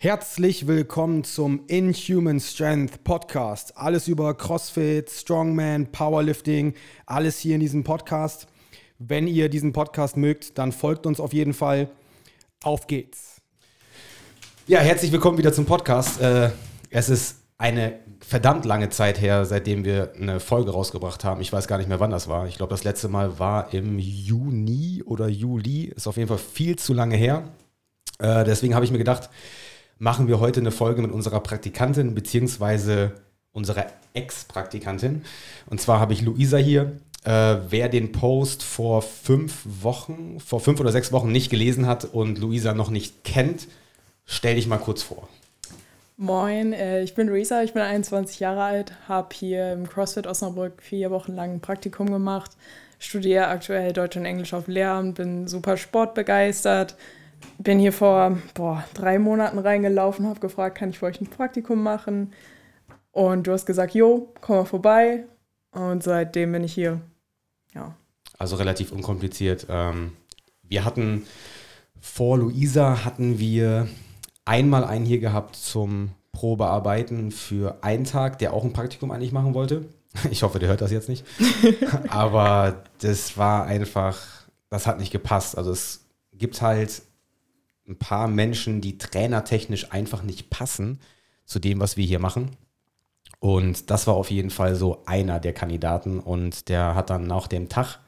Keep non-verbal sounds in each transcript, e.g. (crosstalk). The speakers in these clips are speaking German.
Herzlich willkommen zum Inhuman Strength Podcast. Alles über CrossFit, Strongman, Powerlifting, alles hier in diesem Podcast. Wenn ihr diesen Podcast mögt, dann folgt uns auf jeden Fall. Auf geht's. Ja, herzlich willkommen wieder zum Podcast. Äh, es ist eine verdammt lange Zeit her, seitdem wir eine Folge rausgebracht haben. Ich weiß gar nicht mehr, wann das war. Ich glaube, das letzte Mal war im Juni oder Juli. Ist auf jeden Fall viel zu lange her. Äh, deswegen habe ich mir gedacht, machen wir heute eine Folge mit unserer Praktikantin beziehungsweise unserer Ex-Praktikantin. Und zwar habe ich Luisa hier. Äh, wer den Post vor fünf Wochen, vor fünf oder sechs Wochen nicht gelesen hat und Luisa noch nicht kennt, stell dich mal kurz vor. Moin, äh, ich bin Luisa, ich bin 21 Jahre alt, habe hier im CrossFit Osnabrück vier Wochen lang ein Praktikum gemacht, studiere aktuell Deutsch und Englisch auf Lehramt, bin super sportbegeistert, bin hier vor boah, drei Monaten reingelaufen, habe gefragt, kann ich für euch ein Praktikum machen? Und du hast gesagt, jo, komm mal vorbei. Und seitdem bin ich hier. Ja. Also relativ unkompliziert. Ähm, wir hatten vor Luisa hatten wir einmal einen hier gehabt zum Probearbeiten für einen Tag, der auch ein Praktikum eigentlich machen wollte. (laughs) Ich hoffe, der hört das jetzt nicht. (laughs) Aber das war einfach, das hat nicht gepasst. Also es gibt halt ein paar Menschen, die trainertechnisch einfach nicht passen zu dem, was wir hier machen. Und das war auf jeden Fall so einer der Kandidaten. Und der hat dann nach dem Tag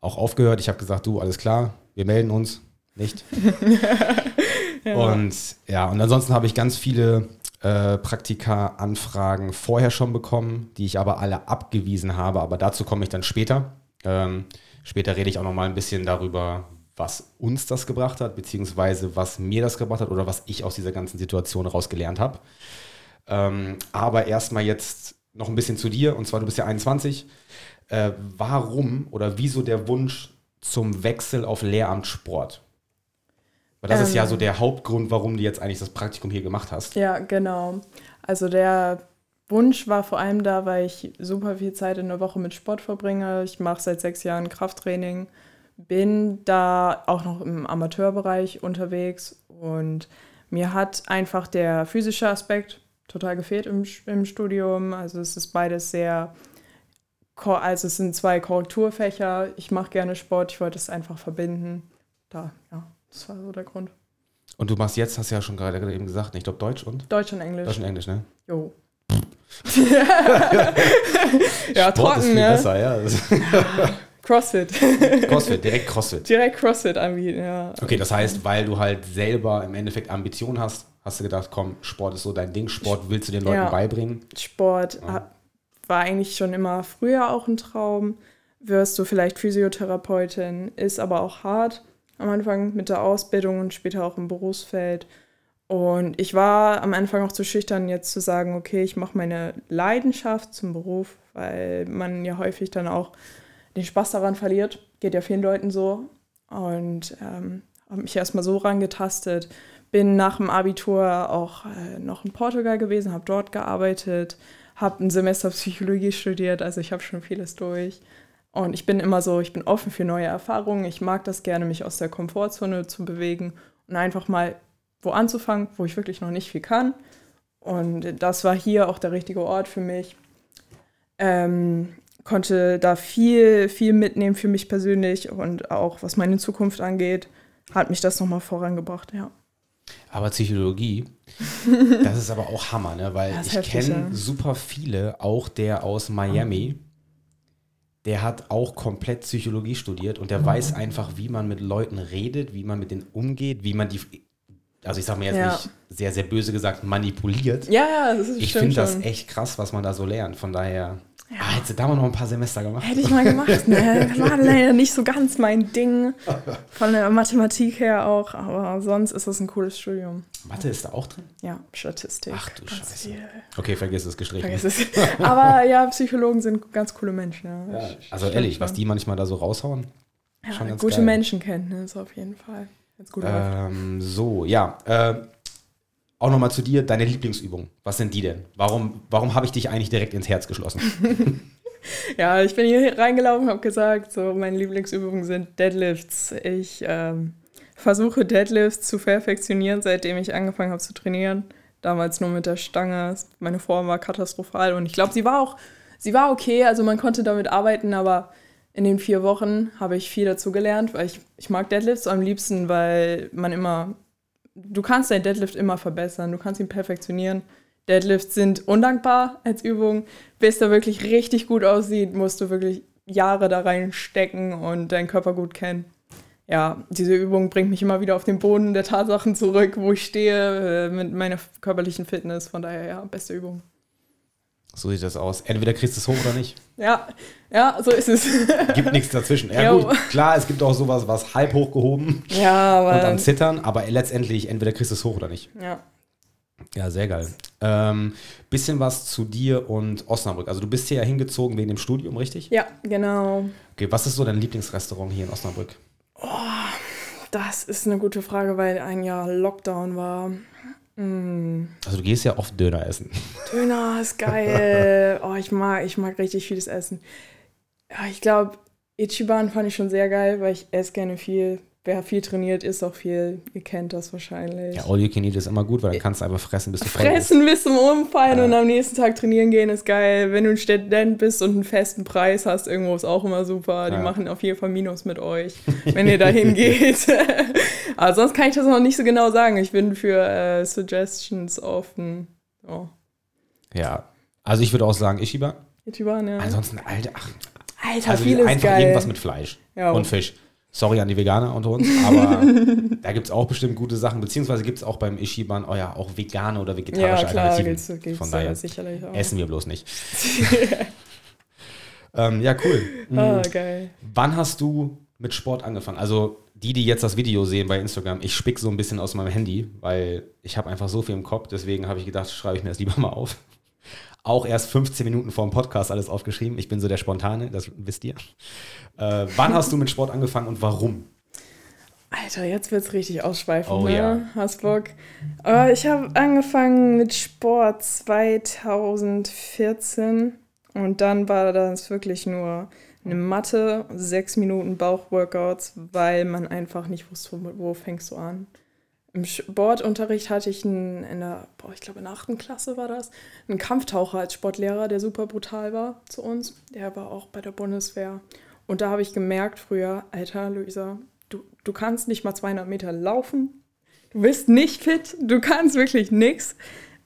auch aufgehört. Ich habe gesagt, du, alles klar, wir melden uns nicht. (laughs) ja. Und ja, und ansonsten habe ich ganz viele äh, Praktika-Anfragen vorher schon bekommen, die ich aber alle abgewiesen habe. Aber dazu komme ich dann später. Ähm, später rede ich auch noch mal ein bisschen darüber, was uns das gebracht hat, beziehungsweise was mir das gebracht hat oder was ich aus dieser ganzen Situation rausgelernt habe. Ähm, aber erstmal jetzt noch ein bisschen zu dir, und zwar du bist ja 21. Äh, warum oder wieso der Wunsch zum Wechsel auf Lehramt Sport? Weil das ähm, ist ja so ähm. der Hauptgrund, warum du jetzt eigentlich das Praktikum hier gemacht hast. Ja, genau. Also der Wunsch war vor allem da, weil ich super viel Zeit in der Woche mit Sport verbringe. Ich mache seit sechs Jahren Krafttraining bin da auch noch im Amateurbereich unterwegs und mir hat einfach der physische Aspekt total gefehlt im, im Studium. Also es ist beides sehr, also es sind zwei Korrekturfächer. Ich mache gerne Sport, ich wollte es einfach verbinden. Da, ja, das war so der Grund. Und du machst jetzt, hast du ja schon gerade eben gesagt, ich glaube Deutsch und? Deutsch und Englisch. Deutsch und Englisch, ne? Jo. (laughs) ja, Sport trocken, ist viel ne? besser, ja. (laughs) CrossFit. (laughs) CrossFit, direkt (laughs) CrossFit. Direkt CrossFit anbieten, ja. Okay, das heißt, weil du halt selber im Endeffekt Ambitionen hast, hast du gedacht, komm, Sport ist so dein Ding, Sport willst du den Leuten ja. beibringen? Sport ja. war eigentlich schon immer früher auch ein Traum. Wirst du vielleicht Physiotherapeutin, ist aber auch hart am Anfang mit der Ausbildung und später auch im Berufsfeld. Und ich war am Anfang auch zu schüchtern, jetzt zu sagen, okay, ich mache meine Leidenschaft zum Beruf, weil man ja häufig dann auch den Spaß daran verliert. Geht ja vielen Leuten so. Und ähm, habe mich erstmal so rangetastet. Bin nach dem Abitur auch äh, noch in Portugal gewesen, habe dort gearbeitet, habe ein Semester Psychologie studiert, also ich habe schon vieles durch. Und ich bin immer so, ich bin offen für neue Erfahrungen. Ich mag das gerne, mich aus der Komfortzone zu bewegen und einfach mal wo anzufangen, wo ich wirklich noch nicht viel kann. Und das war hier auch der richtige Ort für mich. Ähm, konnte da viel, viel mitnehmen für mich persönlich und auch was meine Zukunft angeht, hat mich das nochmal vorangebracht, ja. Aber Psychologie, (laughs) das ist aber auch Hammer, ne? weil ich kenne super viele, auch der aus Miami, der hat auch komplett Psychologie studiert und der mhm. weiß einfach, wie man mit Leuten redet, wie man mit denen umgeht, wie man die, also ich sage mir jetzt ja. nicht sehr, sehr böse gesagt, manipuliert. Ja, ja, das ist Ich finde das echt krass, was man da so lernt. Von daher ja. Ah, hättest du da mal noch ein paar Semester gemacht? Hätte ich mal gemacht, ne? (laughs) War leider nicht so ganz mein Ding. Von der Mathematik her auch, aber sonst ist das ein cooles Studium. Mathe ist da auch drin? Ja, Statistik. Ach du Scheiße. Viel. Okay, vergiss es, gestrichen. Vergiss es. (laughs) Aber ja, Psychologen sind ganz coole Menschen. Ja. ja also ehrlich, was die manchmal da so raushauen, ja, gute geil. Menschenkenntnis auf jeden Fall. Ähm, so, ja. Äh, auch nochmal zu dir, deine Lieblingsübungen. Was sind die denn? Warum, warum habe ich dich eigentlich direkt ins Herz geschlossen? (laughs) ja, ich bin hier reingelaufen, habe gesagt, so meine Lieblingsübungen sind Deadlifts. Ich ähm, versuche Deadlifts zu perfektionieren, seitdem ich angefangen habe zu trainieren. Damals nur mit der Stange. Meine Form war katastrophal und ich glaube, sie war auch, sie war okay. Also man konnte damit arbeiten, aber in den vier Wochen habe ich viel dazu gelernt, weil ich, ich mag Deadlifts am liebsten, weil man immer, du kannst dein Deadlift immer verbessern, du kannst ihn perfektionieren. Deadlifts sind undankbar als Übung. Bis er wirklich richtig gut aussieht, musst du wirklich Jahre da reinstecken und deinen Körper gut kennen ja, diese Übung bringt mich immer wieder auf den Boden der Tatsachen zurück, wo ich stehe, äh, mit meiner körperlichen Fitness. Von daher, ja, beste Übung. So sieht das aus. Entweder kriegst du es hoch oder nicht. Ja, ja, so ist es. Gibt nichts dazwischen. Ja, jo. gut, klar, es gibt auch sowas, was halb hochgehoben ja, und dann zittern, aber letztendlich entweder kriegst du es hoch oder nicht. Ja. Ja, sehr geil. Ähm, bisschen was zu dir und Osnabrück. Also du bist hier ja hingezogen wegen dem Studium, richtig? Ja, genau. Okay, was ist so dein Lieblingsrestaurant hier in Osnabrück? Oh, das ist eine gute Frage, weil ein Jahr Lockdown war. Mm. Also du gehst ja oft Döner essen. (laughs) Döner ist geil. oh, ich mag, ich mag richtig vieles Essen. Ja, ich glaube, Ichiban fand ich schon sehr geil, weil ich esse gerne viel wer viel trainiert, ist auch viel. Ihr kennt das wahrscheinlich. Ja, All You Can Eat ist immer gut, weil dann kannst du einfach fressen, bis du Fressen bis zum Umfallen ja. und am nächsten Tag trainieren gehen ist geil. Wenn du ein Student bist und einen festen Preis hast, irgendwo ist auch immer super. Die ja. machen auf jeden Fall Minus mit euch, wenn ihr dahin (laughs) geht. (laughs) Aber sonst kann ich das noch nicht so genau sagen. Ich bin für äh, Suggestions offen. Oh. Ja, also ich würde auch sagen Ishiba. Ichiban, ja. Ansonsten, Alter, ach, Alter, also vieles einfach geil. irgendwas mit Fleisch ja. und Fisch. Sorry an die Veganer unter uns, (laughs) aber da gibt es auch bestimmt gute Sachen, beziehungsweise gibt es auch beim Ishiban oh ja, auch vegane oder vegetarische ja, klar, Alternativen. Gibt's, gibt's Von daher sicherlich auch. essen wir bloß nicht. (laughs) ähm, ja, cool. Oh, geil. Wann hast du mit Sport angefangen? Also die, die jetzt das Video sehen bei Instagram, ich spick so ein bisschen aus meinem Handy, weil ich habe einfach so viel im Kopf, deswegen habe ich gedacht, schreibe ich mir das lieber mal auf auch erst 15 Minuten vor dem Podcast alles aufgeschrieben. Ich bin so der Spontane, das wisst ihr. Äh, wann hast du mit Sport angefangen und warum? Alter, jetzt wird es richtig ausschweifend, oh, ne? Ja. Hast Bock? Aber ich habe angefangen mit Sport 2014 und dann war das wirklich nur eine Matte, sechs Minuten Bauchworkouts, weil man einfach nicht wusste, wo fängst du an. Im Sportunterricht hatte ich einen, in der, boah, ich glaube in der achten Klasse war das, einen Kampftaucher als Sportlehrer, der super brutal war zu uns. Der war auch bei der Bundeswehr. Und da habe ich gemerkt früher, Alter, Luisa, du, du kannst nicht mal 200 Meter laufen. Du bist nicht fit. Du kannst wirklich nichts.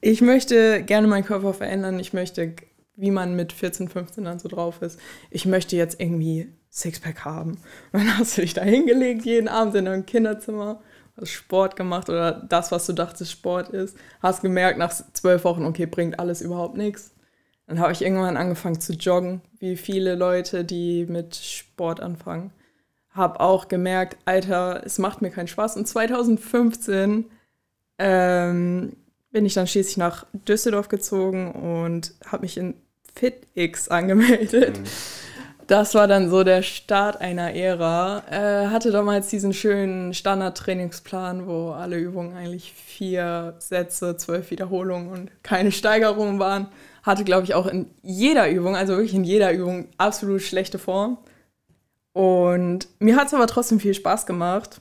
Ich möchte gerne meinen Körper verändern. Ich möchte, wie man mit 14, 15 dann so drauf ist. Ich möchte jetzt irgendwie Sixpack haben. Und (laughs) dann hast du dich da hingelegt jeden Abend in deinem Kinderzimmer Sport gemacht oder das, was du dachtest Sport ist, hast gemerkt nach zwölf Wochen, okay, bringt alles überhaupt nichts. Dann habe ich irgendwann angefangen zu joggen, wie viele Leute, die mit Sport anfangen. Habe auch gemerkt, Alter, es macht mir keinen Spaß. Und 2015 ähm, bin ich dann schließlich nach Düsseldorf gezogen und habe mich in FitX angemeldet. Mhm das war dann so der Start einer Ära. Äh, hatte damals diesen schönen Standard-Trainingsplan, wo alle Übungen eigentlich vier Sätze, zwölf Wiederholungen und keine Steigerungen waren. Hatte, glaube ich, auch in jeder Übung, also wirklich in jeder Übung, absolut schlechte Form. Und mir hat es aber trotzdem viel Spaß gemacht,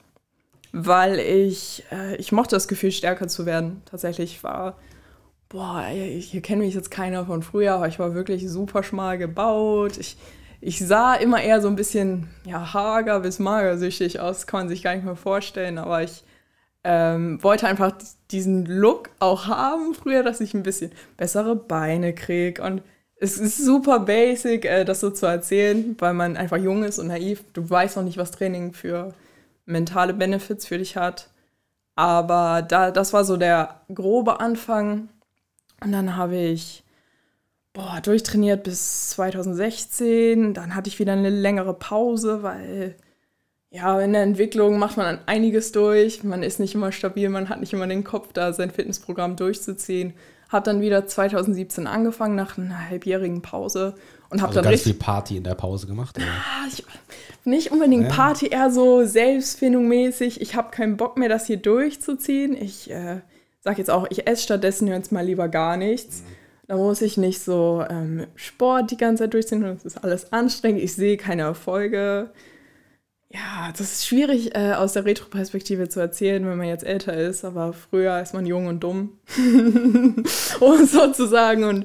weil ich, äh, ich mochte das Gefühl, stärker zu werden. Tatsächlich war, boah, hier kennt mich jetzt keiner von früher, aber ich war wirklich super schmal gebaut. Ich ich sah immer eher so ein bisschen ja, hager bis magersüchtig aus, kann man sich gar nicht mehr vorstellen, aber ich ähm, wollte einfach diesen Look auch haben früher, dass ich ein bisschen bessere Beine kriege und es ist super basic, äh, das so zu erzählen, weil man einfach jung ist und naiv. Du weißt noch nicht, was Training für mentale Benefits für dich hat. Aber da, das war so der grobe Anfang. Und dann habe ich boah, durchtrainiert bis 2016. Dann hatte ich wieder eine längere Pause, weil ja, in der Entwicklung macht man dann einiges durch. Man ist nicht immer stabil, man hat nicht immer den Kopf, da sein Fitnessprogramm durchzuziehen. Hab dann wieder 2017 angefangen nach einer halbjährigen Pause und habe also dann ganz richtig viel Party in der Pause gemacht. Ah, ich, nicht unbedingt ja. Party, eher so selbstfindungmäßig. Ich habe keinen Bock mehr, das hier durchzuziehen. Ich äh, sag jetzt auch, ich esse stattdessen jetzt mal lieber gar nichts. Mhm da muss ich nicht so ähm, Sport die ganze Zeit durchziehen es ist alles anstrengend. Ich sehe keine Erfolge. Ja, das ist schwierig äh, aus der Retro-Perspektive zu erzählen, wenn man jetzt älter ist, aber früher ist man jung und dumm, (laughs) um sozusagen. Und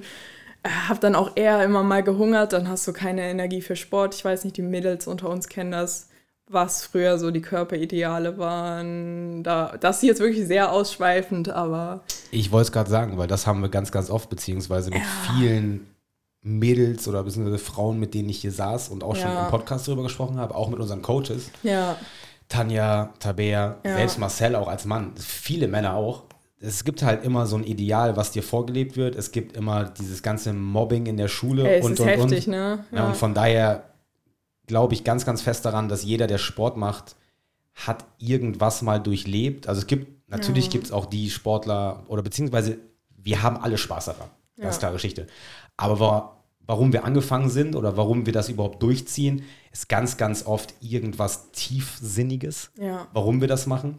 äh, habe dann auch eher immer mal gehungert, dann hast du keine Energie für Sport. Ich weiß nicht, die Mädels unter uns kennen das, was früher so die Körperideale waren. Da, das ist jetzt wirklich sehr ausschweifend, aber. Ich wollte es gerade sagen, weil das haben wir ganz, ganz oft, beziehungsweise mit ja. vielen Mädels oder beziehungsweise Frauen, mit denen ich hier saß und auch ja. schon im Podcast darüber gesprochen habe, auch mit unseren Coaches. Ja. Tanja, Tabea, ja. selbst Marcel auch als Mann, viele Männer auch. Es gibt halt immer so ein Ideal, was dir vorgelebt wird. Es gibt immer dieses ganze Mobbing in der Schule Ey, und ist und heftig, und. Ne? Ja. und von daher glaube ich ganz, ganz fest daran, dass jeder, der Sport macht, hat irgendwas mal durchlebt. Also es gibt, natürlich gibt es auch die Sportler oder beziehungsweise wir haben alle Spaß daran. Ganz klare Geschichte. Aber warum wir angefangen sind oder warum wir das überhaupt durchziehen, ist ganz, ganz oft irgendwas Tiefsinniges, ja. warum wir das machen.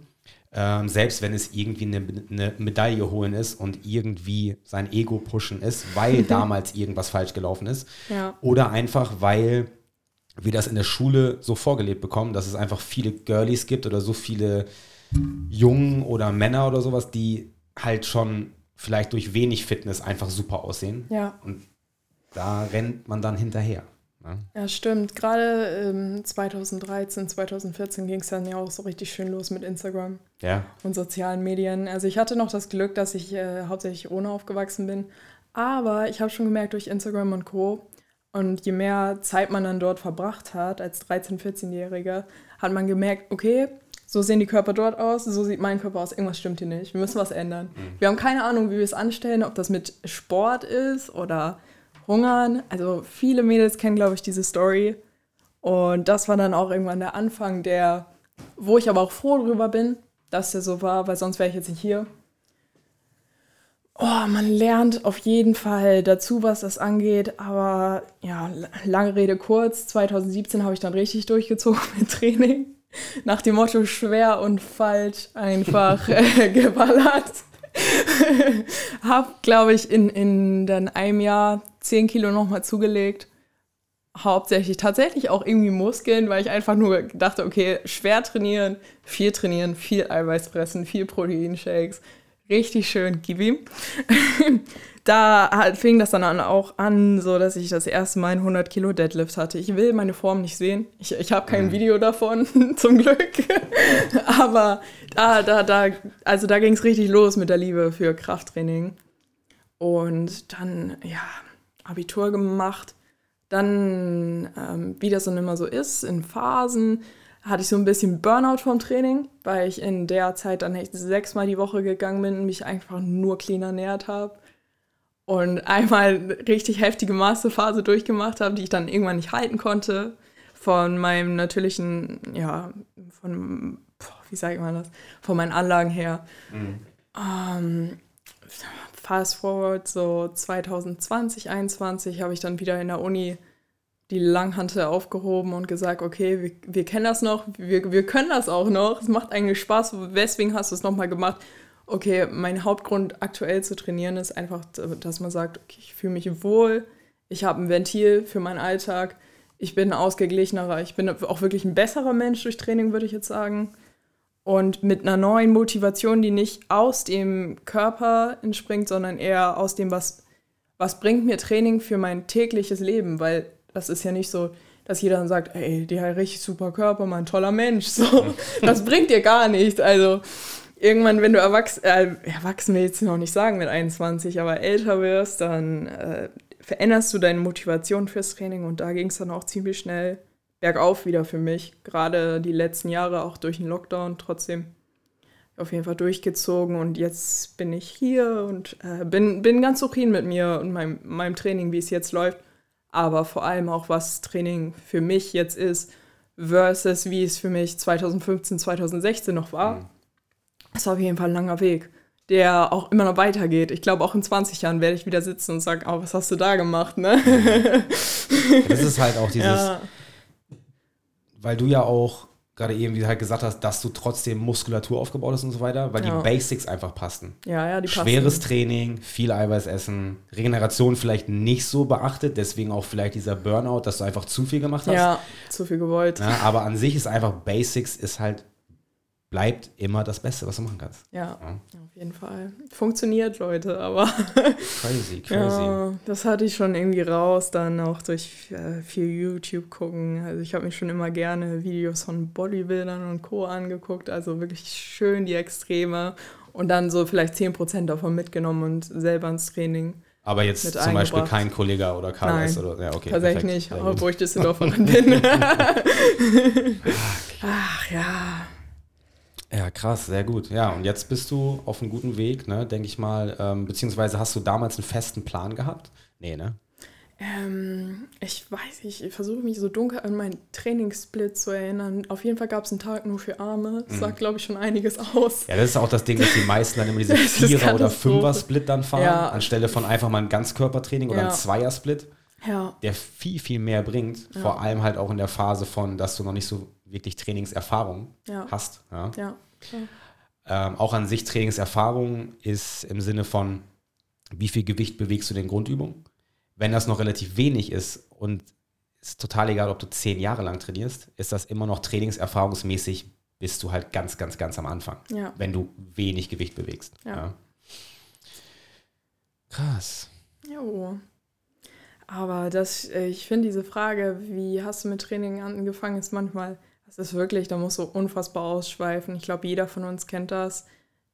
Ähm, selbst wenn es irgendwie eine, eine, Medaille holen ist und irgendwie sein Ego pushen ist, weil (laughs) damals irgendwas falsch gelaufen ist. Ja. Oder einfach, weil wir das in der Schule so vorgelebt bekommen, dass es einfach viele Girlies gibt oder so viele Jungen oder Männer oder sowas, die halt schon vielleicht durch wenig Fitness einfach super aussehen. Ja. Und da rennt man dann hinterher. Ne? Ja, stimmt. Gerade ähm, 2013, 2014 ging es dann ja auch so richtig schön los mit Instagram ja. und sozialen Medien. Also ich hatte noch das Glück, dass ich äh, hauptsächlich ohne aufgewachsen bin. Aber ich habe schon gemerkt, durch Instagram und Co. Und je mehr Zeit man dann dort verbracht hat, als 13-, 14-Jähriger, hat man gemerkt, okay, so sehen die Körper dort aus, so sieht mein Körper aus, irgendwas stimmt hier nicht, wir müssen was ändern. Mhm. Wir haben keine Ahnung, wie wir es anstellen, ob das mit Sport ist oder Hungern. Also viele Mädels kennen, glaube ich, diese Story. Und das war dann auch irgendwann der Anfang, der, wo ich aber auch froh drüber bin, dass der so war, weil sonst wäre ich jetzt nicht hier. Oh, man lernt auf jeden Fall dazu, was das angeht. Aber ja, lange Rede kurz. 2017 habe ich dann richtig durchgezogen mit Training. Nach dem Motto schwer und falsch einfach (laughs) äh, geballert. (laughs) hab, glaube ich, in, in dann einem Jahr 10 Kilo nochmal zugelegt. Hauptsächlich tatsächlich auch irgendwie Muskeln, weil ich einfach nur dachte, okay, schwer trainieren, viel trainieren, viel Eiweiß fressen, viel Proteinshakes. Richtig schön, gib ihm. (laughs) da fing das dann auch an, so dass ich das erste Mal einen 100 Kilo Deadlift hatte. Ich will meine Form nicht sehen. Ich, ich habe kein mhm. Video davon, (laughs) zum Glück. (laughs) Aber da, da, da, also da ging es richtig los mit der Liebe für Krafttraining. Und dann, ja, Abitur gemacht. Dann, ähm, wie das dann immer so ist, in Phasen, hatte ich so ein bisschen Burnout vom Training, weil ich in der Zeit dann echt sechsmal die Woche gegangen bin und mich einfach nur clean ernährt habe und einmal richtig heftige Masterphase durchgemacht habe, die ich dann irgendwann nicht halten konnte. Von meinem natürlichen, ja, von, wie sage ich mal das, von meinen Anlagen her. Mhm. Ähm, fast forward, so 2020, 2021 habe ich dann wieder in der Uni die Langhante aufgehoben und gesagt, okay, wir, wir kennen das noch, wir, wir können das auch noch, es macht eigentlich Spaß, weswegen hast du es nochmal gemacht? okay, mein Hauptgrund aktuell zu trainieren ist einfach, dass man sagt, okay, ich fühle mich wohl, ich habe ein Ventil für meinen Alltag, ich bin ausgeglichenerer, ich bin auch wirklich ein besserer Mensch durch Training, würde ich jetzt sagen. Und mit einer neuen Motivation, die nicht aus dem Körper entspringt, sondern eher aus dem, was, was bringt mir Training für mein tägliches Leben, weil das ist ja nicht so, dass jeder dann sagt, ey, der hat richtig super Körper, mein toller Mensch. So, das bringt dir gar nichts. Also irgendwann, wenn du erwachsen, äh, erwachsen will ich jetzt noch nicht sagen mit 21, aber älter wirst, dann äh, veränderst du deine Motivation fürs Training und da ging es dann auch ziemlich schnell bergauf wieder für mich. Gerade die letzten Jahre auch durch den Lockdown trotzdem auf jeden Fall durchgezogen und jetzt bin ich hier und äh, bin, bin ganz zufrieden mit mir und meinem, meinem Training, wie es jetzt läuft. Aber vor allem auch, was Training für mich jetzt ist, versus wie es für mich 2015, 2016 noch war. Mhm. Das war auf jeden Fall ein langer Weg, der auch immer noch weitergeht. Ich glaube, auch in 20 Jahren werde ich wieder sitzen und sagen, oh, was hast du da gemacht, ne? Das ist halt auch (laughs) dieses, ja. weil du ja auch gerade eben, wie du halt gesagt hast, dass du trotzdem Muskulatur aufgebaut hast und so weiter, weil Ja. die Basics einfach passten. Ja, ja, die passen. Schweres Training, viel Eiweiß essen, Regeneration vielleicht nicht so beachtet, deswegen auch vielleicht dieser Burnout, dass du einfach zu viel gemacht hast. Ja, zu viel gewollt. Ja, aber an sich ist einfach Basics, ist halt, bleibt immer das Beste, was du machen kannst. Ja, Ja. auf jeden Fall. Funktioniert, Leute, aber Crazy, (laughs) crazy. ja, das hatte ich schon irgendwie raus, dann auch durch äh, viel YouTube gucken. Also ich habe mir schon immer gerne Videos von Bodybuildern und Co. angeguckt, also wirklich schön die Extreme und dann so vielleicht 10% davon mitgenommen und selber ins Training. Aber jetzt zum Beispiel kein Kollega oder KS Nein, oder ja, okay. Tatsächlich perfekt. nicht, obwohl ich Düsseldorferin bin. (laughs) (laughs) Ach ja. Ja, krass, sehr gut. Ja, und jetzt bist du auf einem guten Weg, ne, denke ich mal. Ähm, beziehungsweise hast du damals einen festen Plan gehabt? Nee, ne? Ähm, ich weiß nicht, ich versuche mich so dunkel an meinen Trainingssplit zu erinnern. Auf jeden Fall gab es einen Tag nur für Arme. Das sagt, glaube ich, schon einiges aus. Ja, das ist auch das Ding, dass die meisten dann immer (laughs) diese Vierer- oder. Fünfer-Split dann fahren, Ja. anstelle von einfach mal ein Ganzkörpertraining oder Ja. ein Zweier-Split, Ja, der viel, viel mehr bringt. Vor allem halt auch in der Phase von, dass du noch nicht so wirklich Trainingserfahrung Ja. hast. Ja. ja. Ähm, auch an sich Trainingserfahrung ist im Sinne von, wie viel Gewicht bewegst du in den Grundübungen? Wenn das noch relativ wenig ist und ist total egal, ob du zehn Jahre lang trainierst, ist das immer noch trainingserfahrungsmäßig, bist du halt ganz, ganz, ganz am Anfang, Ja. wenn du wenig Gewicht bewegst. Ja. Krass. Jo. Aber das, äh, ich finde diese Frage, wie hast du mit Training angefangen, ist manchmal, das ist wirklich, da muss so unfassbar ausschweifen. Ich glaube, jeder von uns kennt das,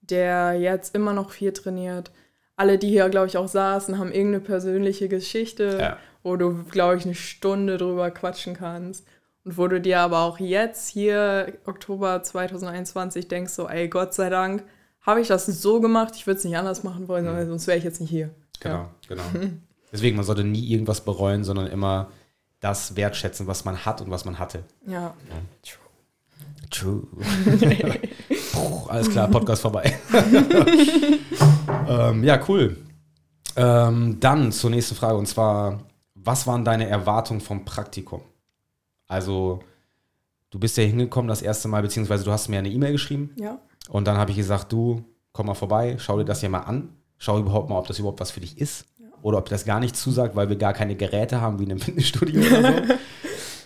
der jetzt immer noch viel trainiert. Alle, die hier, glaube ich, auch saßen, haben irgendeine persönliche Geschichte, Ja. wo du, glaube ich, eine Stunde drüber quatschen kannst. Und wo du dir aber auch jetzt hier, Oktober 2021, denkst so, ey, Gott sei Dank, habe ich das so gemacht, ich würde es nicht anders machen wollen, sondern sonst wäre ich jetzt nicht hier. Genau, Ja. genau. (laughs) Deswegen, man sollte nie irgendwas bereuen, sondern immer das wertschätzen, was man hat und was man hatte. Ja. True. (laughs) Puh, Alles klar, Podcast vorbei. (laughs) ähm, ja, cool. Ähm, dann zur nächsten Frage und zwar, was waren deine Erwartungen vom Praktikum? Also, du bist ja hingekommen das erste Mal, beziehungsweise du hast mir eine E-Mail geschrieben Ja. und dann habe ich gesagt, du, komm mal vorbei, schau dir das hier mal an, schau überhaupt mal, ob das überhaupt was für dich ist oder ob das gar nicht zusagt, weil wir gar keine Geräte haben wie in einem (laughs) Fitnessstudio oder so.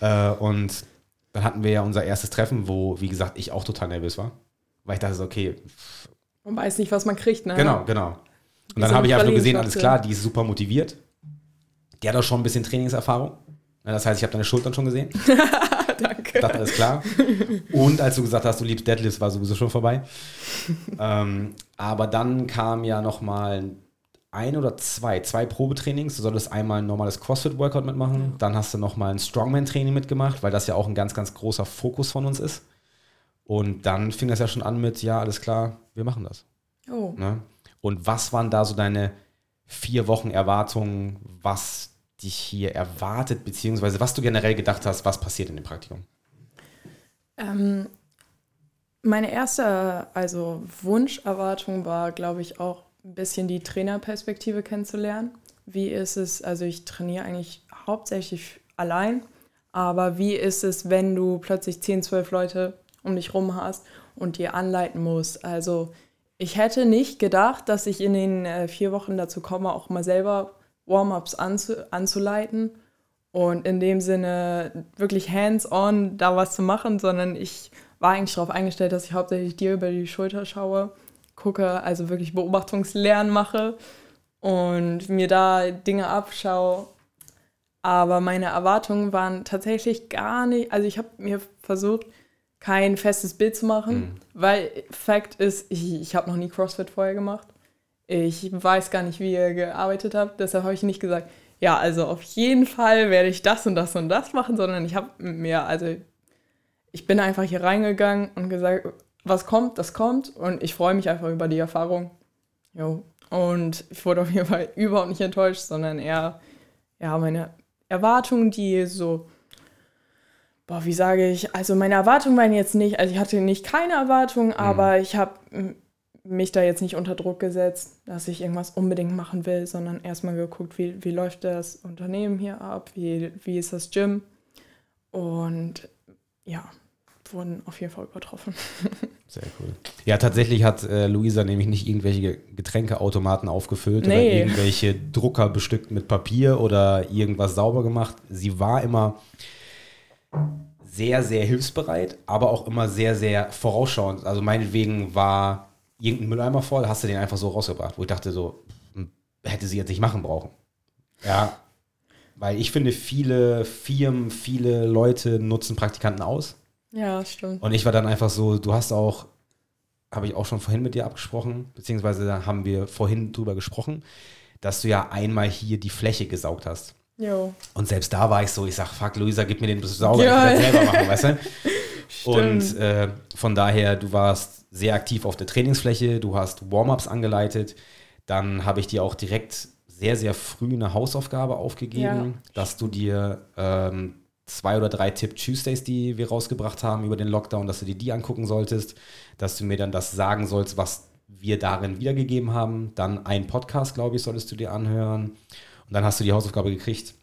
(laughs) äh, und dann hatten wir ja unser erstes Treffen, wo, wie gesagt, ich auch total nervös war, weil ich dachte, okay, Man weiß nicht, was man kriegt, ne? genau, genau. Und dann habe ich einfach nur gesehen, alles klar, die ist super motiviert. Die hat auch schon ein bisschen Trainingserfahrung. Das heißt, ich habe deine Schultern schon gesehen. (laughs) Danke. dachte, alles klar. Und als du gesagt hast, du liebst Deadlifts, war sowieso schon vorbei. ähm, aber dann kam ja noch mal ein oder zwei, zwei Probetrainings. Du solltest einmal ein normales CrossFit-Workout mitmachen. Dann hast du noch mal ein Strongman-Training mitgemacht, weil das ja auch ein ganz, ganz großer Fokus von uns ist. Und dann fing das ja schon an mit, ja, alles klar, wir machen das. Oh. Ne? Und was waren da so deine vier Wochen Erwartungen, was dich hier erwartet, beziehungsweise was du generell gedacht hast, was passiert in dem Praktikum? Ähm, meine erste, also Wunscherwartung war, glaube ich, auch ein bisschen die Trainerperspektive kennenzulernen. Wie ist es, also ich trainiere eigentlich hauptsächlich allein, aber wie ist es, wenn du plötzlich 10, 12 Leute um dich rum hast und dir anleiten musst? Also ich hätte nicht gedacht, dass ich in den äh, vier Wochen dazu komme, auch mal selber Warm-ups anzu anzuleiten und in dem Sinne wirklich hands-on da was zu machen, sondern ich war eigentlich darauf eingestellt, dass ich hauptsächlich dir über die Schulter schaue, gucke, also wirklich Beobachtungslernen mache und mir da Dinge abschaue. Aber meine Erwartungen waren tatsächlich gar nicht, also ich habe mir versucht, kein festes Bild zu machen, weil Fakt ist, ich, ich habe noch nie CrossFit vorher gemacht. Ich weiß gar nicht, wie ihr gearbeitet habt, deshalb habe ich nicht gesagt, ja, also auf jeden Fall werde ich das und das und das machen, sondern ich habe mir, also ich bin einfach hier reingegangen und gesagt, was kommt, das kommt. Und ich freue mich einfach über die Erfahrung. Jo. Und ich wurde auf jeden Fall (laughs) überhaupt nicht enttäuscht, sondern eher, ja, meine Erwartungen, die so, boah, wie sage ich, also meine Erwartungen waren jetzt nicht, also ich hatte nicht keine Erwartungen, aber ich habe mich da jetzt nicht unter Druck gesetzt, dass ich irgendwas unbedingt machen will, sondern erstmal geguckt, wie, wie läuft das Unternehmen hier ab, wie, wie ist das Gym? Und ja, wurden auf jeden Fall übertroffen. (laughs) Sehr cool. Ja, tatsächlich hat äh, Luisa nämlich nicht irgendwelche Getränkeautomaten aufgefüllt Nee. oder irgendwelche Drucker bestückt mit Papier oder irgendwas sauber gemacht. Sie war immer sehr, sehr hilfsbereit, aber auch immer sehr, sehr vorausschauend. Also meinetwegen war irgendein Mülleimer voll, hast du den einfach so rausgebracht, wo ich dachte so, hm, hätte sie jetzt nicht machen brauchen. Ja, weil ich finde, viele Firmen, viele Leute nutzen Praktikanten aus. Ja, stimmt. Und ich war dann einfach so, du hast auch, habe ich auch schon vorhin mit dir abgesprochen, beziehungsweise da haben wir vorhin drüber gesprochen, dass du ja einmal hier die Fläche gesaugt hast. Jo. Und selbst da war ich so, ich sag, fuck, Luisa, gib mir den Sauger, Ja. ich will das selber machen, (laughs) weißt du? Stimmt. Und äh, von daher, du warst sehr aktiv auf der Trainingsfläche, du hast Warm-ups angeleitet. Dann habe ich dir auch direkt sehr, sehr früh eine Hausaufgabe aufgegeben, dass du dir ähm, zwei oder drei Tip Tuesdays, die wir rausgebracht haben über den Lockdown, dass du dir die angucken solltest, dass du mir dann das sagen sollst, was wir darin wiedergegeben haben. Dann ein Podcast, glaube ich, solltest du dir anhören. Und dann hast du die Hausaufgabe gekriegt.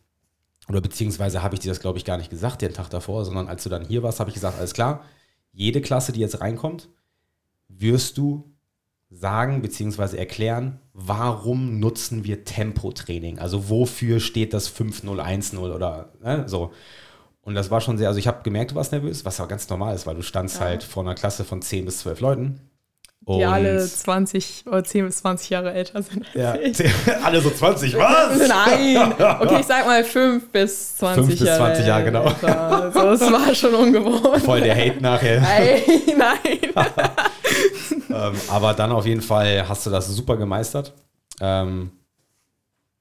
Oder beziehungsweise habe ich dir das, glaube ich, gar nicht gesagt den Tag davor, sondern als du dann hier warst, habe ich gesagt, alles klar, jede Klasse, die jetzt reinkommt, wirst du sagen beziehungsweise erklären, warum nutzen wir Tempotraining? Also wofür steht das 5-0-1-0 oder ne, so. Und das war schon sehr, also ich habe gemerkt, du warst nervös, was auch ganz normal ist, weil du standst Ja. halt vor einer Klasse von 10 bis 12 Leuten. Die alle 20 oder 10 bis 20 Jahre älter sind. ja, (laughs) alle so 20, was? Nein, (laughs) okay, ich sag mal 5 bis 20 Fünf bis Jahre. 20 Jahre, genau. älter. Also, es war schon ungewohnt. Voll der Hate nachher. (laughs) Nein, nein. ähm, aber dann auf jeden Fall hast du das super gemeistert. Ähm,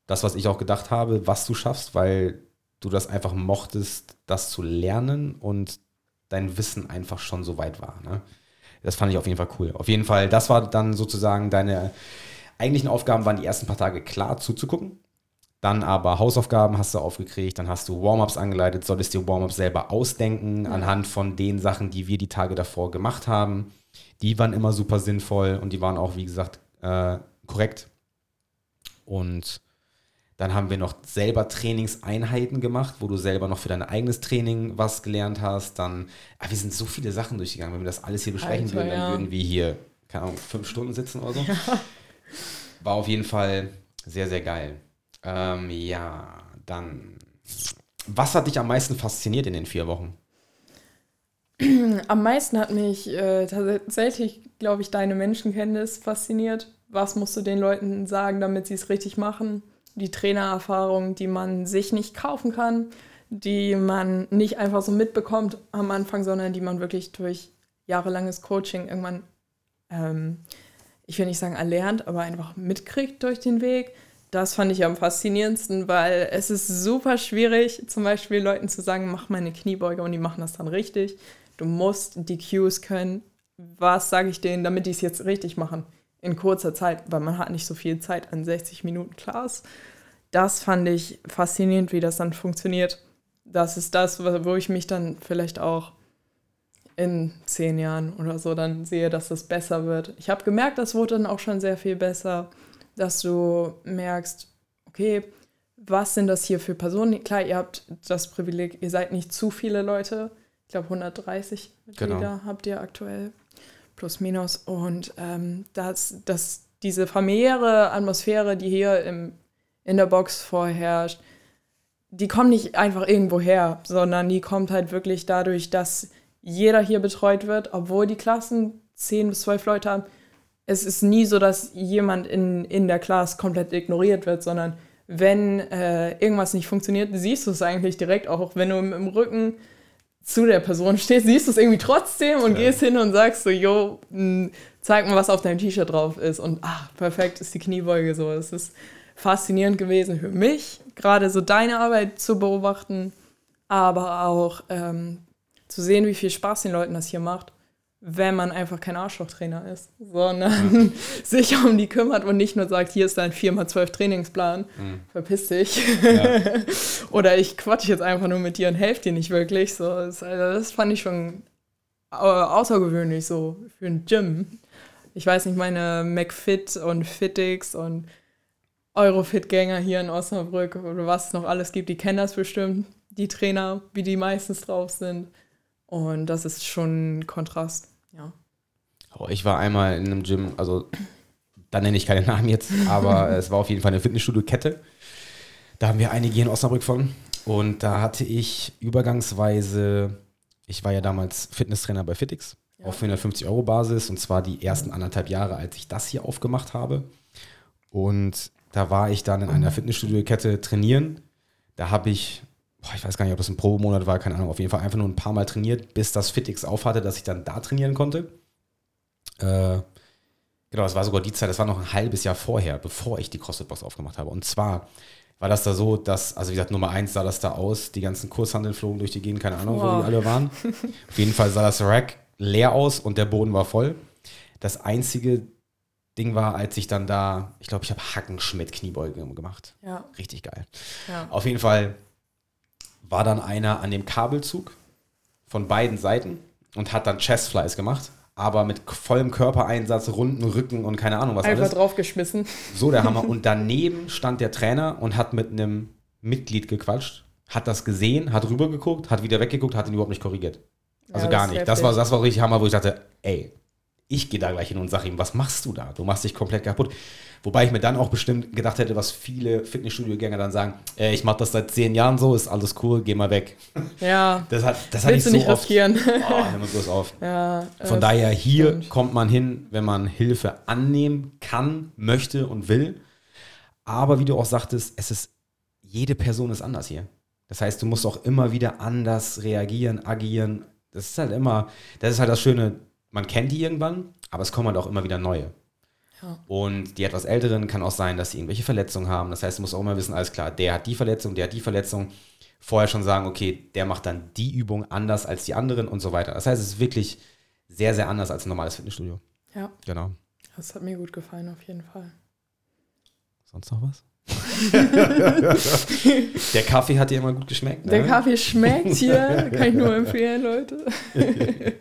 das, was ich auch gedacht habe, was du schaffst, weil du das einfach mochtest, das zu lernen und dein Wissen einfach schon so weit war. Ne? Das fand ich auf jeden Fall cool. Auf jeden Fall, das war dann sozusagen deine eigentlichen Aufgaben, waren die ersten paar Tage klar zuzugucken. Dann aber Hausaufgaben hast du aufgekriegt, dann hast du Warm-ups angeleitet, solltest dir Warm-ups selber ausdenken anhand von den Sachen, die wir die Tage davor gemacht haben. Die waren immer super sinnvoll und die waren auch, wie gesagt, äh, korrekt. Und dann haben wir noch selber Trainingseinheiten gemacht, wo du selber noch für dein eigenes Training was gelernt hast. Dann, ah, wir sind so viele Sachen durchgegangen. Wenn wir das alles hier besprechen Alter, würden, dann ja. würden wir hier, keine Ahnung, fünf Stunden sitzen oder so. (laughs) War auf jeden Fall sehr, sehr geil. Ähm, ja, dann. Was hat dich am meisten fasziniert in den vier Wochen? Am meisten hat mich äh, tatsächlich, glaube ich, deine Menschenkenntnis fasziniert. Was musst du den Leuten sagen, damit sie es richtig machen? Die Trainererfahrung, die man sich nicht kaufen kann, die man nicht einfach so mitbekommt am Anfang, sondern die man wirklich durch jahrelanges Coaching irgendwann, ähm, ich will nicht sagen erlernt, aber einfach mitkriegt durch den Weg. Das fand ich am faszinierendsten, weil es ist super schwierig, zum Beispiel Leuten zu sagen, mach mal eine Kniebeuge und die machen das dann richtig. Du musst die Cues können. Was sage ich denen, damit die es jetzt richtig machen? In kurzer Zeit, weil man hat nicht so viel Zeit an 60 Minuten Class. Das fand ich faszinierend, wie das dann funktioniert. Das ist das, wo ich mich dann vielleicht auch in zehn Jahren oder so dann sehe, dass das besser wird. Ich habe gemerkt, das wurde dann auch schon sehr viel besser, dass du merkst, okay, was sind das hier für Personen? Klar, ihr habt das Privileg, ihr seid nicht zu viele Leute. Ich glaube, 130 Mitglieder Genau. habt ihr aktuell, plus minus. Und ähm, dass, dass diese familiäre Atmosphäre, die hier im, in der Box vorherrscht, die kommt nicht einfach irgendwo her, sondern die kommt halt wirklich dadurch, dass jeder hier betreut wird, obwohl die Klassen 10 bis 12 Leute haben. Es ist nie so, dass jemand in, in der Klasse komplett ignoriert wird, sondern wenn äh, irgendwas nicht funktioniert, siehst du es eigentlich direkt auch. Wenn du im, im Rücken zu der Person stehst, siehst du es irgendwie trotzdem und Ja. gehst hin und sagst so, jo, zeig mal, was auf deinem T-Shirt drauf ist. Und ach, perfekt ist die Kniebeuge so. Es ist faszinierend gewesen für mich, gerade so deine Arbeit zu beobachten, aber auch ähm, zu sehen, wie viel Spaß den Leuten das hier macht, wenn man einfach kein Arschlochtrainer ist, sondern (laughs) sich um die kümmert und nicht nur sagt, hier ist dein 4x12 Trainingsplan, Mhm. verpiss dich. Ja. (laughs) Oder ich quatsche jetzt einfach nur mit dir und helfe dir nicht wirklich. So, das, also das fand ich schon äh, außergewöhnlich so für ein Gym. Ich weiß nicht, meine McFit und Fitix und Eurofit-Gänger hier in Osnabrück oder was es noch alles gibt, die kennen das bestimmt, die Trainer, wie die meistens drauf sind. Und das ist schon ein Kontrast, ja. Oh, ich war einmal in einem Gym, also da nenne ich keine Namen jetzt, aber (laughs) es war auf jeden Fall eine Fitnessstudio-Kette. Da haben wir einige hier in Osnabrück von. Und da hatte ich übergangsweise, ich war ja damals Fitnesstrainer bei Fitix ja. auf 450 Euro Basis und zwar die ersten anderthalb Jahre, als ich das hier aufgemacht habe. Und da war ich dann in einer Fitnessstudio-Kette trainieren. Da habe ich, boah, ich weiß gar nicht, ob das ein Probemonat war, keine Ahnung, auf jeden Fall einfach nur ein paar Mal trainiert, bis das Fitix aufhatte, dass ich dann da trainieren konnte. Äh, genau, das war sogar die Zeit, das war noch ein halbes Jahr vorher, bevor ich die CrossFit-Box aufgemacht habe. Und zwar war das da so, dass, also wie gesagt, Nummer eins sah das da aus, die ganzen Kurshandeln flogen durch die Gegend, keine Ahnung, wow. wo die alle waren. (laughs) Auf jeden Fall sah das Rack leer aus und der Boden war voll. Das einzige Ding war, als ich dann da, ich glaube, ich habe Hackenschmidt Kniebeuge gemacht. Ja. Richtig geil. Ja. Auf jeden Fall war dann einer an dem Kabelzug von beiden Seiten und hat dann Chestflies gemacht aber mit vollem Körpereinsatz, runden Rücken und keine Ahnung was Einfach alles. draufgeschmissen. So der Hammer. (laughs) Und daneben stand der Trainer und hat mit einem Mitglied gequatscht, hat das gesehen, hat rübergeguckt, hat wieder weggeguckt, hat ihn überhaupt nicht korrigiert. Also ja, gar nicht. Das war, das war richtig Hammer, wo ich dachte, ey, ich gehe da gleich hin und sage ihm, was machst du da? Du machst dich komplett kaputt. Wobei ich mir dann auch bestimmt gedacht hätte, was viele Fitnessstudio-Gänger dann sagen, äh, ich mache das seit zehn Jahren so, ist alles cool, geh mal weg. (laughs) Ja. Das hat, das Willst hat ich so nicht riskieren. Oh, hör mal bloß auf. (laughs) Ja, Von äh, daher, hier stimmt. kommt man hin, wenn man Hilfe annehmen kann, möchte und will. Aber wie du auch sagtest, es ist, jede Person ist anders hier. Das heißt, du musst auch immer wieder anders reagieren, agieren. Das ist halt immer, das ist halt das Schöne, man kennt die irgendwann, aber es kommen halt auch immer wieder neue. Ja. Und die etwas Älteren kann auch sein, dass sie irgendwelche Verletzungen haben. Das heißt, du musst auch immer wissen, alles klar, der hat die Verletzung, der hat die Verletzung. Vorher schon sagen, okay, der macht dann die Übung anders als die anderen und so weiter. Das heißt, es ist wirklich sehr, sehr anders als ein normales Fitnessstudio. Ja. Genau. Das hat mir gut gefallen, auf jeden Fall. Sonst noch was? (laughs) der Kaffee hat dir immer gut geschmeckt. Ne? Der Kaffee schmeckt hier, (laughs) kann ich nur empfehlen, Leute. (laughs)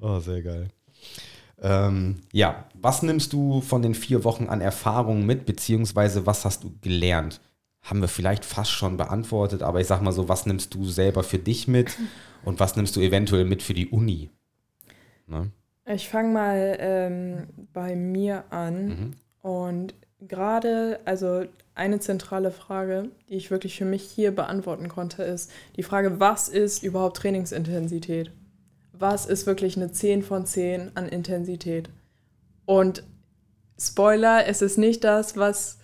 oh, sehr geil. Ähm, ja, was nimmst du von den vier Wochen an Erfahrung mit, beziehungsweise was hast du gelernt? Haben wir vielleicht fast schon beantwortet, aber ich sag mal so, was nimmst du selber für dich mit (laughs) und was nimmst du eventuell mit für die Uni? Ne? Ich fange mal ähm, bei mir an mhm. und gerade, also eine zentrale Frage, die ich wirklich für mich hier beantworten konnte, ist die Frage, was ist überhaupt Trainingsintensität? Was ist wirklich eine 10 von 10 an Intensität. Und Spoiler, es ist nicht das, was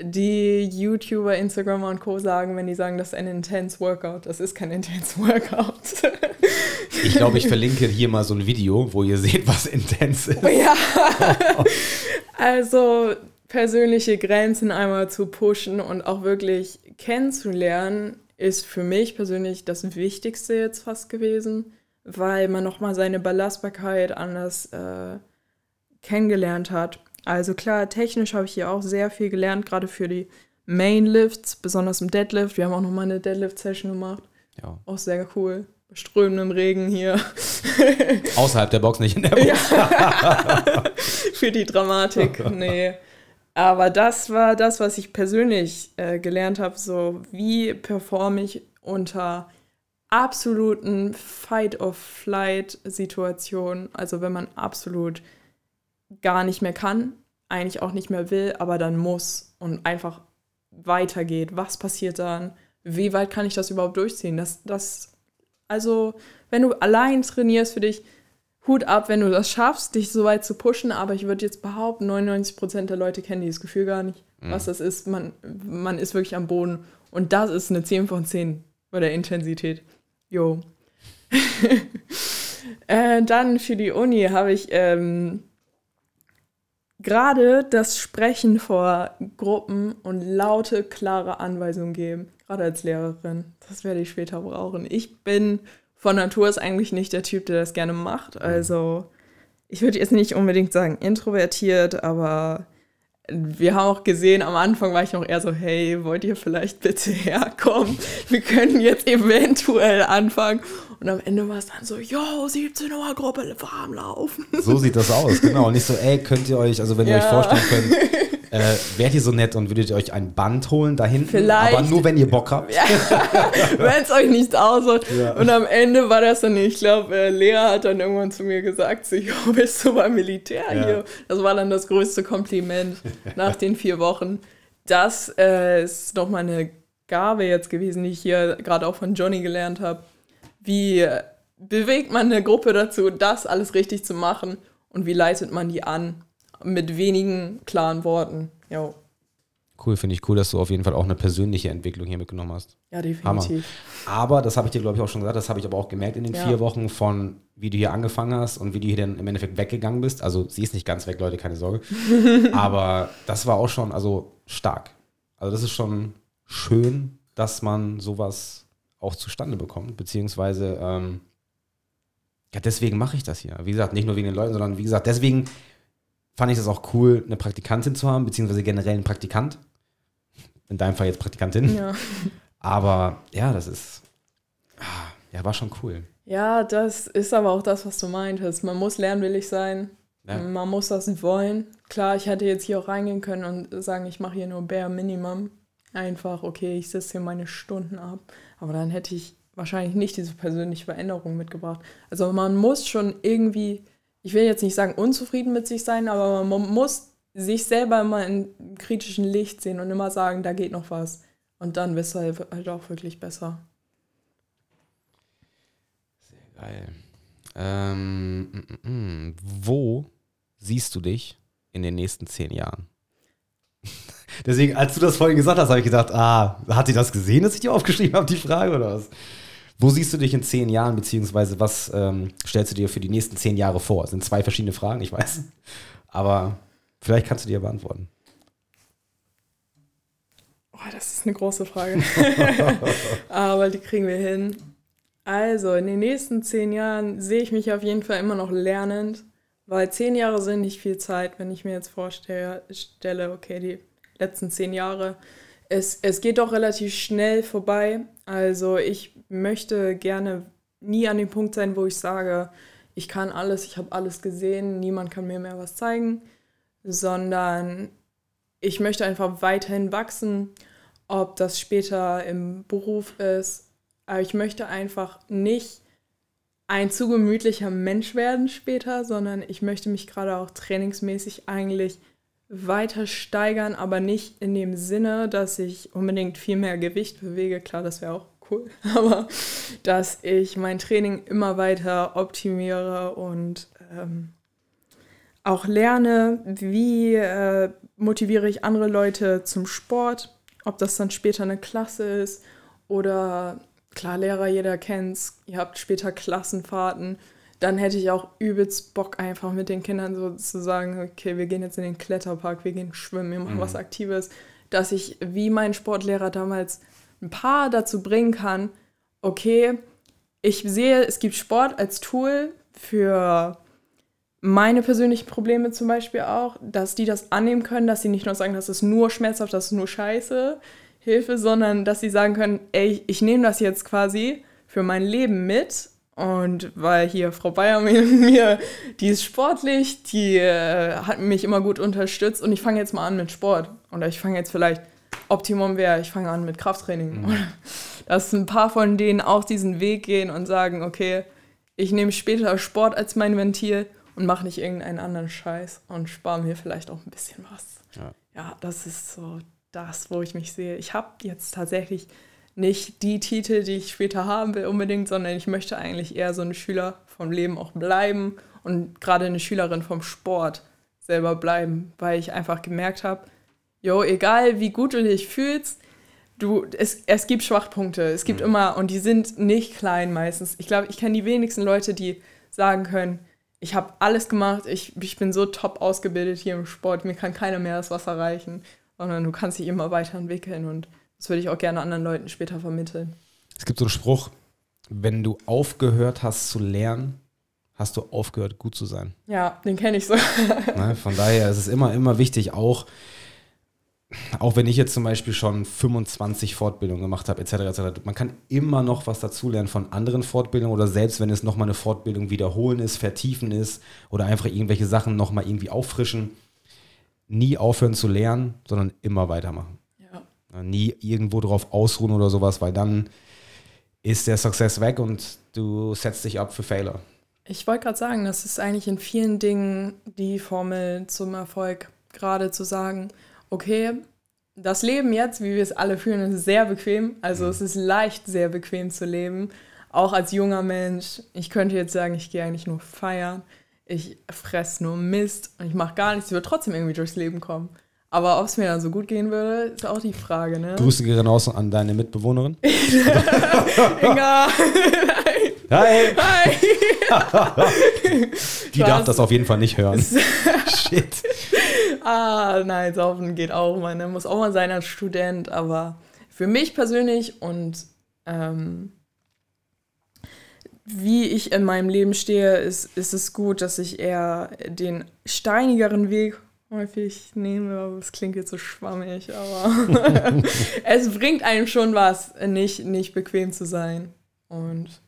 die YouTuber, Instagramer und Co. sagen, wenn die sagen, das ist ein Intense Workout. Das ist kein Intense Workout. (laughs) ich glaube, ich verlinke hier mal so ein Video, wo ihr seht, was Intense ist. Ja. also persönliche Grenzen einmal zu pushen und auch wirklich kennenzulernen, ist für mich persönlich das Wichtigste jetzt fast gewesen weil man nochmal seine Belastbarkeit anders äh, kennengelernt hat. Also klar, technisch habe ich hier auch sehr viel gelernt, gerade für die Main Lifts, besonders im Deadlift. Wir haben auch nochmal eine Deadlift-Session gemacht. Ja. Auch sehr cool. Strömendem Regen hier. (laughs) Außerhalb der Box, nicht in der Box. Ja. (laughs) für die Dramatik, nee. Aber das war das, was ich persönlich äh, gelernt habe, so wie performe ich unter absoluten Fight-of-Flight-Situation, also wenn man absolut gar nicht mehr kann, eigentlich auch nicht mehr will, aber dann muss und einfach weitergeht. Was passiert dann? Wie weit kann ich das überhaupt durchziehen? Das, das, also, wenn du allein trainierst für dich, Hut ab, wenn du das schaffst, dich so weit zu pushen, aber ich würde jetzt behaupten, 99% der Leute kennen dieses Gefühl gar nicht, mhm. was das ist. Man, man ist wirklich am Boden und das ist eine 10 von 10 bei der Intensität. Jo. (laughs) äh, dann für die Uni habe ich ähm, gerade das Sprechen vor Gruppen und laute, klare Anweisungen geben. Gerade als Lehrerin. Das werde ich später brauchen. Ich bin von Natur aus eigentlich nicht der Typ, der das gerne macht. Mhm. Also ich würde jetzt nicht unbedingt sagen introvertiert, aber wir haben auch gesehen, am Anfang war ich noch eher so, hey, wollt ihr vielleicht bitte herkommen? Wir können jetzt eventuell anfangen. Und am Ende war es dann so, yo, 17 Uhr Gruppe warm laufen. So sieht das aus, genau. Und nicht so, ey, könnt ihr euch, also wenn ja. ihr euch vorstellen könnt, äh, wärt ihr so nett und würdet ihr euch ein Band holen da hinten? Vielleicht. Aber nur, wenn ihr Bock habt. Ja, (laughs) wenn es euch nicht ausholt. Ja. Und am Ende war das dann, ich glaube, äh, Lea hat dann irgendwann zu mir gesagt, so, jo, bist du beim Militär Ja. hier? Das war dann das größte Kompliment nach den vier Wochen. Das äh, ist nochmal eine Gabe jetzt gewesen, die ich hier gerade auch von Johnny gelernt habe. Wie bewegt man eine Gruppe dazu, das alles richtig zu machen und wie leitet man die an? Mit wenigen klaren Worten. Jo. Cool, finde ich cool, dass du auf jeden Fall auch eine persönliche Entwicklung hier mitgenommen hast. Ja, definitiv. Aber, das habe ich dir, glaube ich, auch schon gesagt, das habe ich aber auch gemerkt in den Ja. vier Wochen von, wie du hier angefangen hast und wie du hier dann im Endeffekt weggegangen bist. Also, sie ist nicht ganz weg, Leute, keine Sorge. (laughs) aber das war auch schon, also stark. Also, das ist schon schön, dass man sowas auch zustande bekommt, beziehungsweise, ähm, ja, deswegen mache ich das hier. Wie gesagt, nicht nur wegen den Leuten, sondern wie gesagt, deswegen fand ich das auch cool, eine Praktikantin zu haben, beziehungsweise generell einen Praktikant. In deinem Fall jetzt Praktikantin. Ja. (laughs) Aber ja, das ist. ah, Ja, war schon cool. Ja, das ist aber auch das, was du meintest. Man muss lernwillig sein. Ja. Man muss das wollen. Klar, ich hätte jetzt hier auch reingehen können und sagen, ich mache hier nur Bare Minimum. Einfach, okay, ich sitze hier meine Stunden ab. Aber dann hätte ich wahrscheinlich nicht diese persönliche Veränderung mitgebracht. Also man muss schon irgendwie, ich will jetzt nicht sagen unzufrieden mit sich sein, aber man muss sich selber immer in kritischen Licht sehen und immer sagen, da geht noch was. Und dann wirst du halt halt auch wirklich besser. Geil. Ähm, mm, mm, mm. wo siehst du dich in den nächsten zehn Jahren? (laughs) Deswegen, als du das vorhin gesagt hast, habe ich gedacht, ah, hat sie das gesehen, dass ich dir aufgeschrieben habe, die Frage oder was? Wo siehst du dich in zehn Jahren, beziehungsweise was ähm, stellst du dir für die nächsten zehn Jahre vor? Das sind zwei verschiedene Fragen, ich weiß. Aber vielleicht kannst du dir beantworten. Oh, das ist eine große Frage. (laughs) Aber die kriegen wir hin. Also, in den nächsten zehn Jahren sehe ich mich auf jeden Fall immer noch lernend, weil zehn Jahre sind nicht viel Zeit, wenn ich mir jetzt vorstelle, stelle, okay, die letzten zehn Jahre. Es, es geht doch relativ schnell vorbei. Also, ich möchte gerne nie an dem Punkt sein, wo ich sage, ich kann alles, ich habe alles gesehen, niemand kann mir mehr was zeigen, sondern ich möchte einfach weiterhin wachsen, ob das später im Beruf ist. Aber ich möchte einfach nicht ein zu gemütlicher Mensch werden später, sondern ich möchte mich gerade auch trainingsmäßig eigentlich weiter steigern, aber nicht in dem Sinne, dass ich unbedingt viel mehr Gewicht bewege. Klar, das wäre auch cool, (laughs) aber dass ich mein Training immer weiter optimiere und ähm, auch lerne, wie äh, motiviere ich andere Leute zum Sport, ob das dann später eine Klasse ist oder klar, Lehrer, jeder kennt's, ihr habt später Klassenfahrten, dann hätte ich auch übelst Bock einfach mit den Kindern so zu sagen, okay, wir gehen jetzt in den Kletterpark, wir gehen schwimmen, wir machen Mhm. was Aktives, dass ich wie mein Sportlehrer damals ein paar dazu bringen kann, okay, ich sehe, es gibt Sport als Tool für meine persönlichen Probleme zum Beispiel auch, dass die das annehmen können, dass sie nicht nur sagen, das ist nur schmerzhaft, das ist nur scheiße, Hilfe, sondern dass sie sagen können, ey, ich nehme das jetzt quasi für mein Leben mit. Und weil hier Frau Bayer (laughs) mir, die ist sportlich, die äh, hat mich immer gut unterstützt. Und ich fange jetzt mal an mit Sport. Oder ich fange jetzt vielleicht Optimum wäre, ich fange an mit Krafttraining. Mhm. (laughs) Dass ein paar von denen auch diesen Weg gehen und sagen, okay, ich nehme später Sport als mein Ventil und mache nicht irgendeinen anderen Scheiß und spare mir vielleicht auch ein bisschen was. Ja. Ja, das ist so das, wo ich mich sehe. Ich habe jetzt tatsächlich nicht die Titel, die ich später haben will unbedingt, sondern ich möchte eigentlich eher so eine Schüler vom Leben auch bleiben und gerade eine Schülerin vom Sport selber bleiben, weil ich einfach gemerkt habe, jo, egal wie gut du dich fühlst, du, es, es gibt Schwachpunkte. Es gibt immer, und die sind nicht klein meistens. Ich glaube, ich kenne die wenigsten Leute, die sagen können, ich habe alles gemacht, ich, ich bin so top ausgebildet hier im Sport, mir kann keiner mehr das Wasser reichen, sondern du kannst dich immer weiterentwickeln und das würde ich auch gerne anderen Leuten später vermitteln. Es gibt so einen Spruch, wenn du aufgehört hast zu lernen, hast du aufgehört, gut zu sein. Ja, den kenne ich so. Ne? Von daher ist es immer, immer wichtig, auch, auch wenn ich jetzt zum Beispiel schon 25 Fortbildungen gemacht habe, etc., etc., man kann immer noch was dazulernen von anderen Fortbildungen oder selbst wenn es nochmal eine Fortbildung wiederholen ist, vertiefen ist oder einfach irgendwelche Sachen nochmal irgendwie auffrischen. nie aufhören zu lernen, sondern immer weitermachen. Ja. Nie irgendwo drauf ausruhen oder sowas, weil dann ist der Success weg und du setzt dich ab für Fehler. Ich wollte gerade sagen, das ist eigentlich in vielen Dingen die Formel zum Erfolg, gerade zu sagen, okay, das Leben jetzt, wie wir es alle fühlen, ist sehr bequem. Also mhm. es ist leicht, sehr bequem zu leben. Auch als junger Mensch. Ich könnte jetzt sagen, ich gehe eigentlich nur feiern. Ich fresse nur Mist und ich mache gar nichts. Ich würde trotzdem irgendwie durchs Leben kommen. Aber ob es mir dann so gut gehen würde, ist auch die Frage. Ne? Grüße gehen raus an deine Mitbewohnerin. (laughs) Inga. (laughs) Hi. Hi. (laughs) die darf das auf jeden Fall nicht hören. Shit. (laughs) Ah, nein, saufen geht auch. Man ne? muss auch mal sein als Student. Aber für mich persönlich und ähm, wie ich in meinem Leben stehe, ist, ist es gut, dass ich eher den steinigeren Weg häufig nehme. Das klingt jetzt so schwammig, aber (laughs) es bringt einem schon was, nicht, nicht bequem zu sein. Und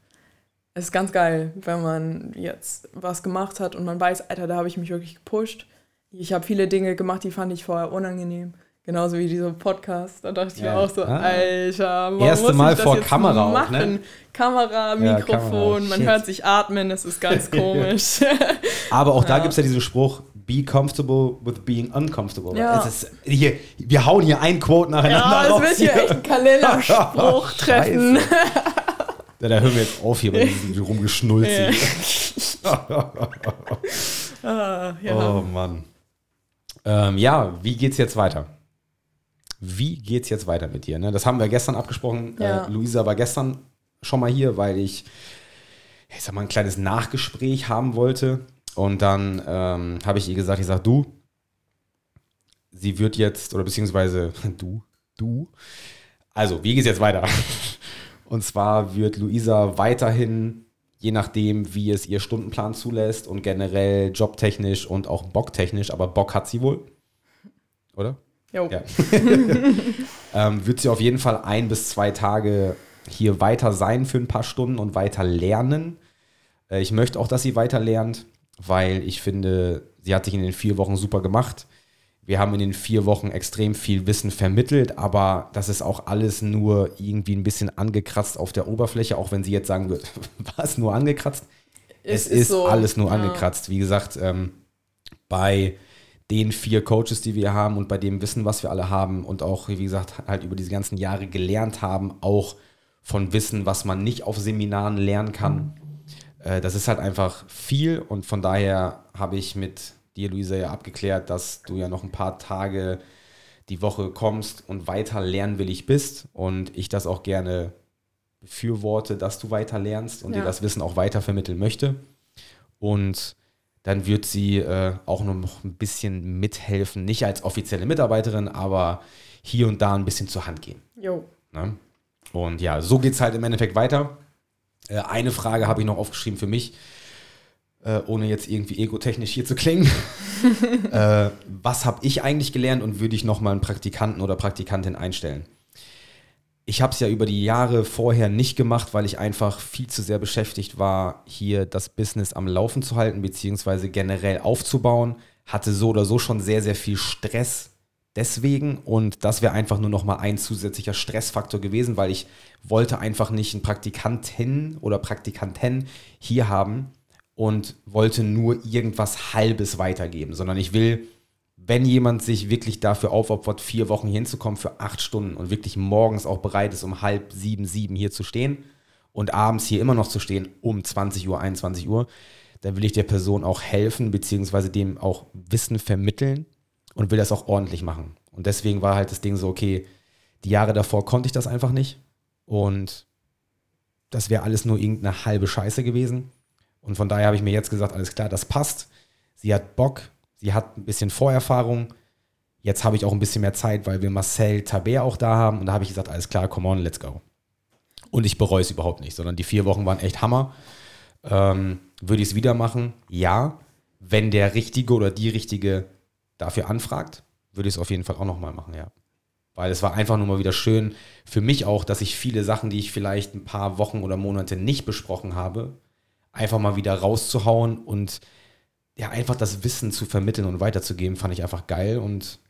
es ist ganz geil, wenn man jetzt was gemacht hat und man weiß, Alter, da habe ich mich wirklich gepusht. Ich habe viele Dinge gemacht, die fand ich vorher unangenehm. Genauso wie dieser Podcast. Da dachte ich ja. mir auch so, ah. Alter, warum Erste Mal vor Kamera machen? Auch, ne? Kamera, Mikrofon, ja, Kamera. man hört sich atmen, das ist ganz (laughs) komisch. (laughs) Aber auch da gibt es ja diesen Spruch, be comfortable with being uncomfortable. Ja. Ist, hier, wir hauen hier ein Quote nacheinander ja. Ja, es wird hier echt ein Kalenderspruch (laughs) treffen. Ja, da hören wir jetzt auf hier bei diesem rumgeschnulzen. ah, ja. Oh Mann. Ähm, ja, wie geht's jetzt weiter? Wie geht's jetzt weiter mit dir? Ne? Das haben wir gestern abgesprochen. Ja. Äh, Luisa war gestern schon mal hier, weil ich, ich sag mal, ein kleines Nachgespräch haben wollte. Und dann ähm, habe ich ihr gesagt, ich sage, du, sie wird jetzt, oder beziehungsweise (laughs) du, du. Also, wie geht's jetzt weiter? (laughs) Und zwar wird Luisa weiterhin, je nachdem, wie es ihr Stundenplan zulässt und generell jobtechnisch und auch bocktechnisch, aber Bock hat sie wohl. Oder? Jo. Ja. (laughs) ähm, wird sie auf jeden Fall ein bis zwei Tage hier weiter sein für ein paar Stunden und weiter lernen. Äh, ich möchte auch, dass sie weiter lernt, weil ich finde, sie hat sich in den vier Wochen super gemacht. Wir haben in den vier Wochen extrem viel Wissen vermittelt, aber das ist auch alles nur irgendwie ein bisschen angekratzt auf der Oberfläche, auch wenn sie jetzt sagen (laughs) wird, was nur angekratzt? Es, es ist, ist so, alles nur ja. angekratzt. Wie gesagt, ähm, bei den vier Coaches, die wir haben und bei dem Wissen, was wir alle haben und auch, wie gesagt, halt über diese ganzen Jahre gelernt haben, auch von Wissen, was man nicht auf Seminaren lernen kann. Äh, das ist halt einfach viel und von daher habe ich mit dir, Luisa, ja abgeklärt, dass du ja noch ein paar Tage die Woche kommst und weiter lernwillig bist und ich das auch gerne befürworte, dass du weiter lernst und ja. dir das Wissen auch weiter vermitteln möchte. Und dann wird sie äh, auch noch ein bisschen mithelfen, nicht als offizielle Mitarbeiterin, aber hier und da ein bisschen zur Hand gehen. Jo. Ne? Und ja, so geht es halt im Endeffekt weiter. Äh, eine Frage habe ich noch aufgeschrieben für mich äh, ohne jetzt irgendwie egotechnisch hier zu klingen. (laughs) äh, was habe ich eigentlich gelernt und würde ich nochmal einen Praktikanten oder Praktikantin einstellen? Ich habe es ja über die Jahre vorher nicht gemacht, weil ich einfach viel zu sehr beschäftigt war, hier das Business am Laufen zu halten, beziehungsweise generell aufzubauen. Hatte so oder so schon sehr, sehr viel Stress deswegen und das wäre einfach nur noch mal ein zusätzlicher Stressfaktor gewesen, weil ich wollte einfach nicht einen Praktikanten oder Praktikanten hier haben, und wollte nur irgendwas Halbes weitergeben, sondern ich will, wenn jemand sich wirklich dafür aufopfert, vier Wochen hinzukommen für acht Stunden und wirklich morgens auch bereit ist, um halb sieben, sieben hier zu stehen und abends hier immer noch zu stehen, um 20 Uhr, 21 Uhr, dann will ich der Person auch helfen, beziehungsweise dem auch Wissen vermitteln und will das auch ordentlich machen. Und deswegen war halt das Ding so, okay, die Jahre davor konnte ich das einfach nicht und das wäre alles nur irgendeine halbe Scheiße gewesen. Und von daher habe ich mir jetzt gesagt, alles klar, das passt. Sie hat Bock, sie hat ein bisschen Vorerfahrung. Jetzt habe ich auch ein bisschen mehr Zeit, weil wir Marcel Taber auch da haben. Und da habe ich gesagt, alles klar, come on, let's go. Und ich bereue es überhaupt nicht, sondern die vier Wochen waren echt Hammer. Ähm, würde ich es wieder machen? Ja. Wenn der Richtige oder die Richtige dafür anfragt, würde ich es auf jeden Fall auch nochmal machen, ja. Weil es war einfach nur mal wieder schön für mich auch, dass ich viele Sachen, die ich vielleicht ein paar Wochen oder Monate nicht besprochen habe, einfach mal wieder rauszuhauen und ja, einfach das Wissen zu vermitteln und weiterzugeben, fand ich einfach geil und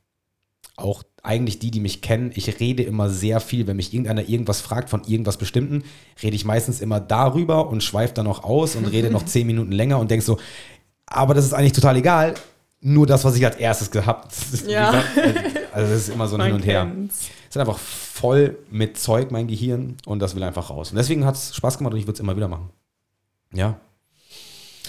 auch eigentlich die, die mich kennen, ich rede immer sehr viel. Wenn mich irgendeiner irgendwas fragt von irgendwas Bestimmten, rede ich meistens immer darüber und schweife dann noch aus und rede noch (laughs) zehn Minuten länger und denke so, aber das ist eigentlich total egal. Nur das, was ich als erstes gehabt (laughs) Ja. Also das ist immer so ein Hin und Her. Es ist einfach voll mit Zeug, mein Gehirn, und das will einfach raus. Und deswegen hat es Spaß gemacht und ich würde es immer wieder machen. Ja.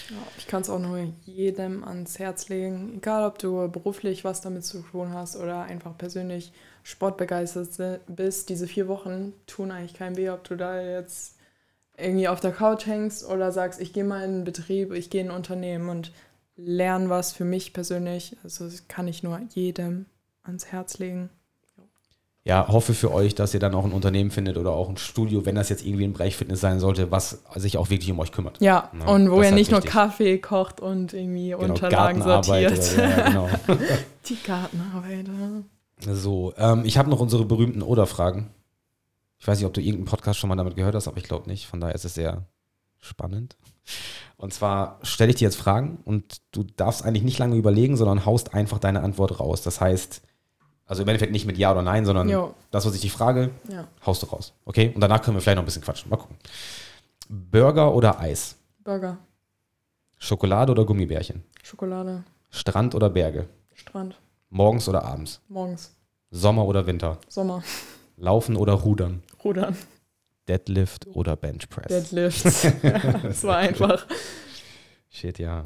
Ja, ich kann es auch nur jedem ans Herz legen, egal ob du beruflich was damit zu tun hast oder einfach persönlich sportbegeistert bist. Diese vier Wochen tun eigentlich keinem weh, ob du da jetzt irgendwie auf der Couch hängst oder sagst, ich gehe mal in einen Betrieb, ich gehe in ein Unternehmen und lerne was für mich persönlich. Also das kann ich nur jedem ans Herz legen. Ja, hoffe für euch, dass ihr dann auch ein Unternehmen findet oder auch ein Studio, wenn das jetzt irgendwie im Bereich Fitness sein sollte, was sich auch wirklich um euch kümmert. Ja, Ja, und wo er halt nicht nur wichtig. Kaffee kocht und irgendwie Genau, Unterlagen sortiert. oder ja, genau. (laughs) Die Gartenarbeit. ja. So, ähm, ich habe noch unsere berühmten Oder-Fragen. Ich weiß nicht, ob du irgendeinen Podcast schon mal damit gehört hast, aber ich glaube nicht. Von daher ist es sehr spannend. Und zwar stelle ich dir jetzt Fragen und du darfst eigentlich nicht lange überlegen, sondern haust einfach deine Antwort raus. Das heißt, also im Endeffekt nicht mit Ja oder Nein, sondern Jo. das, was ich dich frage, Ja, haust du raus. Okay? Und danach können wir vielleicht noch ein bisschen quatschen. Mal gucken. Burger oder Eis? Burger, Schokolade oder Gummibärchen? Schokolade, Strand oder Berge? Strand, Morgens oder abends? morgens, Sommer oder Winter? Sommer, Laufen oder Rudern? Rudern, Deadlift oder Bench Press? Deadlifts. (laughs) das war (laughs) einfach. Shit, ja.